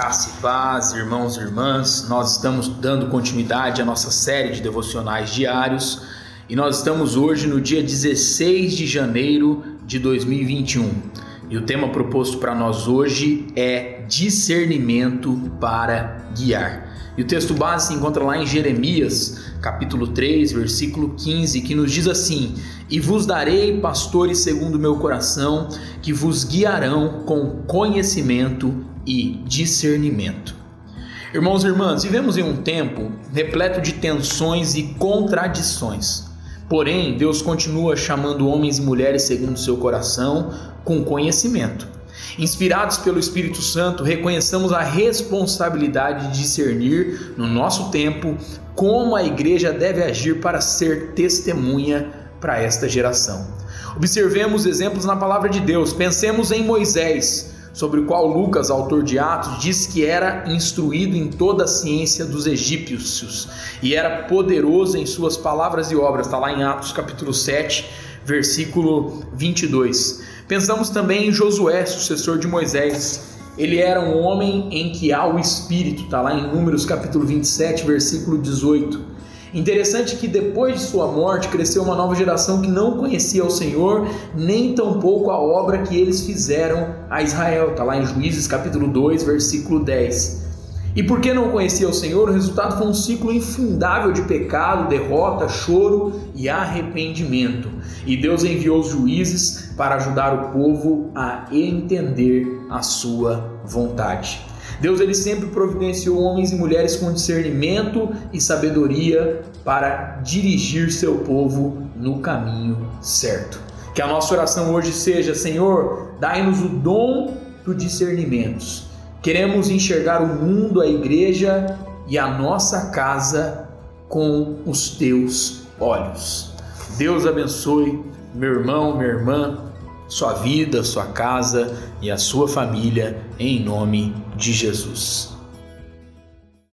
Graça e paz, irmãos e irmãs. Nós estamos dando continuidade à nossa série de devocionais diários e nós estamos hoje no dia 16 de janeiro de 2021. E o tema proposto para nós hoje é discernimento para guiar. E o texto base se encontra lá em Jeremias, capítulo 3, versículo 15, que nos diz assim: E vos darei pastores segundo o meu coração, que vos guiarão com conhecimento e discernimento. Irmãos e irmãs, vivemos em um tempo repleto de tensões e contradições. Porém, Deus continua chamando homens e mulheres segundo seu coração com conhecimento. Inspirados pelo Espírito Santo, reconheçamos a responsabilidade de discernir no nosso tempo como a igreja deve agir para ser testemunha para esta geração. Observemos exemplos na palavra de Deus. Pensemos em Moisés, sobre o qual Lucas, autor de Atos, diz que era instruído em toda a ciência dos egípcios e era poderoso em suas palavras e obras. Está lá em Atos capítulo 7, versículo 22. Pensamos também em Josué, sucessor de Moisés. Ele era um homem em que há o Espírito, está lá em Números capítulo 27, versículo 18. Interessante que depois de sua morte cresceu uma nova geração que não conhecia o Senhor, nem tampouco a obra que eles fizeram a Israel. Está lá em Juízes capítulo 2, versículo 10. E porque não conhecia o Senhor, o resultado foi um ciclo infundável de pecado, derrota, choro e arrependimento. E Deus enviou os juízes para ajudar o povo a entender a sua vontade. Deus ele sempre providenciou homens e mulheres com discernimento e sabedoria para dirigir seu povo no caminho certo. Que a nossa oração hoje seja: Senhor, dai-nos o dom do discernimento. Queremos enxergar o mundo, a igreja e a nossa casa com os teus olhos. Deus abençoe meu irmão, minha irmã sua vida, sua casa e a sua família, em nome de Jesus.